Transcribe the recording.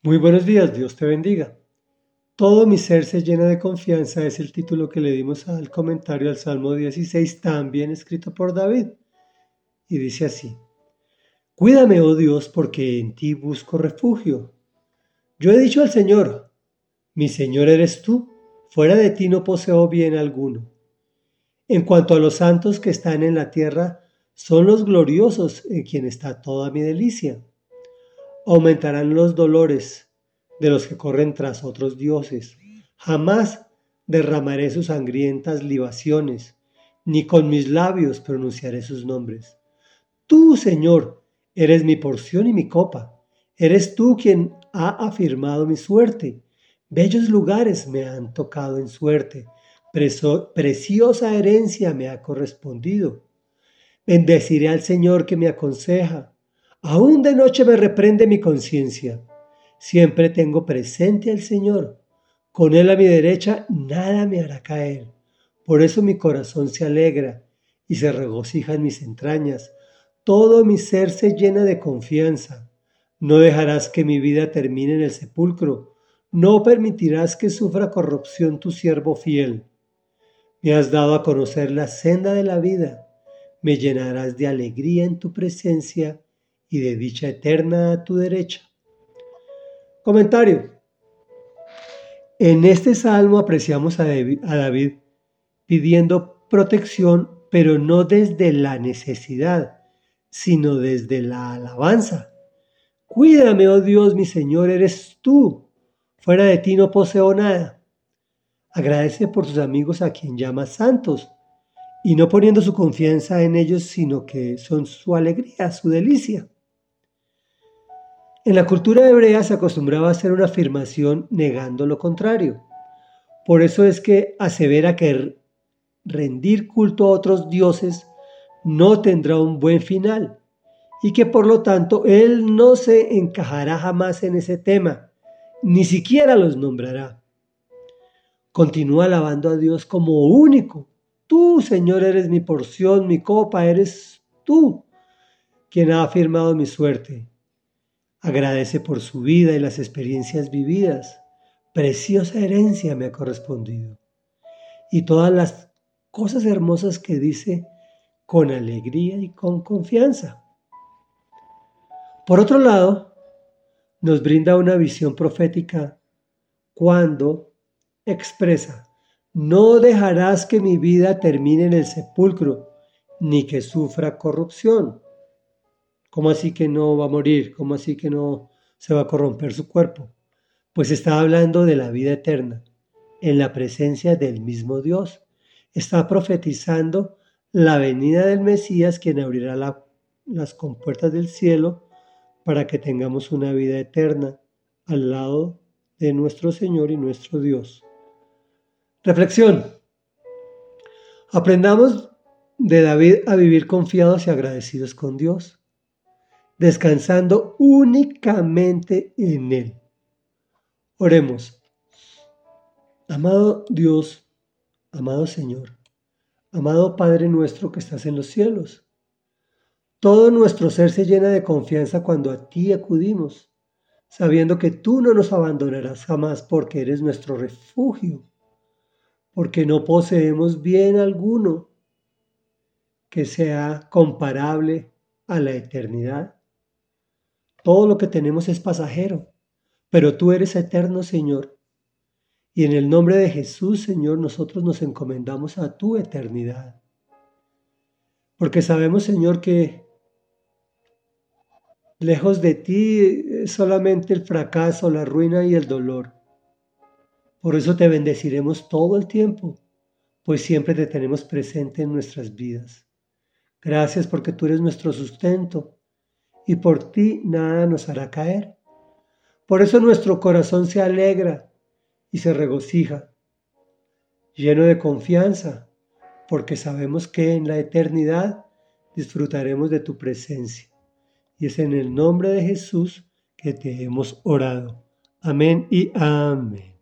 Muy buenos días, Dios te bendiga. Todo mi ser se llena de confianza es el título que le dimos al comentario al Salmo 16, también escrito por David. Y dice así, Cuídame, oh Dios, porque en ti busco refugio. Yo he dicho al Señor, mi Señor eres tú, fuera de ti no poseo bien alguno. En cuanto a los santos que están en la tierra, son los gloriosos en quien está toda mi delicia aumentarán los dolores de los que corren tras otros dioses. Jamás derramaré sus sangrientas libaciones, ni con mis labios pronunciaré sus nombres. Tú, Señor, eres mi porción y mi copa. Eres tú quien ha afirmado mi suerte. Bellos lugares me han tocado en suerte. preciosa herencia me ha correspondido. Bendeciré al Señor que me aconseja Aún de noche me reprende mi conciencia. Siempre tengo presente al Señor. Con Él a mi derecha nada me hará caer. Por eso mi corazón se alegra y se regocija en mis entrañas. Todo mi ser se llena de confianza. No dejarás que mi vida termine en el sepulcro. No permitirás que sufra corrupción tu siervo fiel. Me has dado a conocer la senda de la vida. Me llenarás de alegría en tu presencia y de dicha eterna a tu derecha. Comentario. En este salmo apreciamos a David, pidiendo protección, pero no desde la necesidad, sino desde la alabanza. Cuídame, oh Dios, mi Señor, eres tú. Fuera de ti no poseo nada. Agradece por sus amigos a quien llama santos, y no poniendo su confianza en ellos, sino que son su alegría, su delicia. En la cultura hebrea se acostumbraba a hacer una afirmación negando lo contrario. Por eso es que asevera que rendir culto a otros dioses no tendrá un buen final y que por lo tanto él no se encajará jamás en ese tema, ni siquiera los nombrará. Continúa alabando a Dios como único. Tú, Señor, eres mi porción, mi copa, eres tú quien ha afirmado mi suerte. Agradece por su vida y las experiencias vividas. Preciosa herencia me ha correspondido. Y todas las cosas hermosas que dice con alegría y con confianza. Por otro lado, nos brinda una visión profética cuando expresa, no dejarás que mi vida termine en el sepulcro, ni que sufra corrupción. ¿Cómo así que no va a morir? ¿Cómo así que no se va a corromper su cuerpo? Pues está hablando de la vida eterna, en la presencia del mismo Dios. Está profetizando la venida del Mesías, quien abrirá las compuertas del cielo para que tengamos una vida eterna al lado de nuestro Señor y nuestro Dios. Reflexión. Aprendamos de David a vivir confiados y agradecidos con Dios descansando únicamente en Él. Oremos. Amado Dios, amado Señor, amado Padre nuestro que estás en los cielos, todo nuestro ser se llena de confianza cuando a ti acudimos, sabiendo que tú no nos abandonarás jamás porque eres nuestro refugio, porque no poseemos bien alguno que sea comparable a la eternidad todo lo que tenemos es pasajero, pero tú eres eterno, Señor. Y en el nombre de Jesús, Señor, nosotros nos encomendamos a tu eternidad. Porque sabemos, Señor, que lejos de ti es solamente el fracaso, la ruina y el dolor. Por eso te bendeciremos todo el tiempo, pues siempre te tenemos presente en nuestras vidas. Gracias porque tú eres nuestro sustento y por ti nada nos hará caer. Por eso nuestro corazón se alegra y se regocija, lleno de confianza, porque sabemos que en la eternidad disfrutaremos de tu presencia. Y es en el nombre de Jesús que te hemos orado. Amén y amén.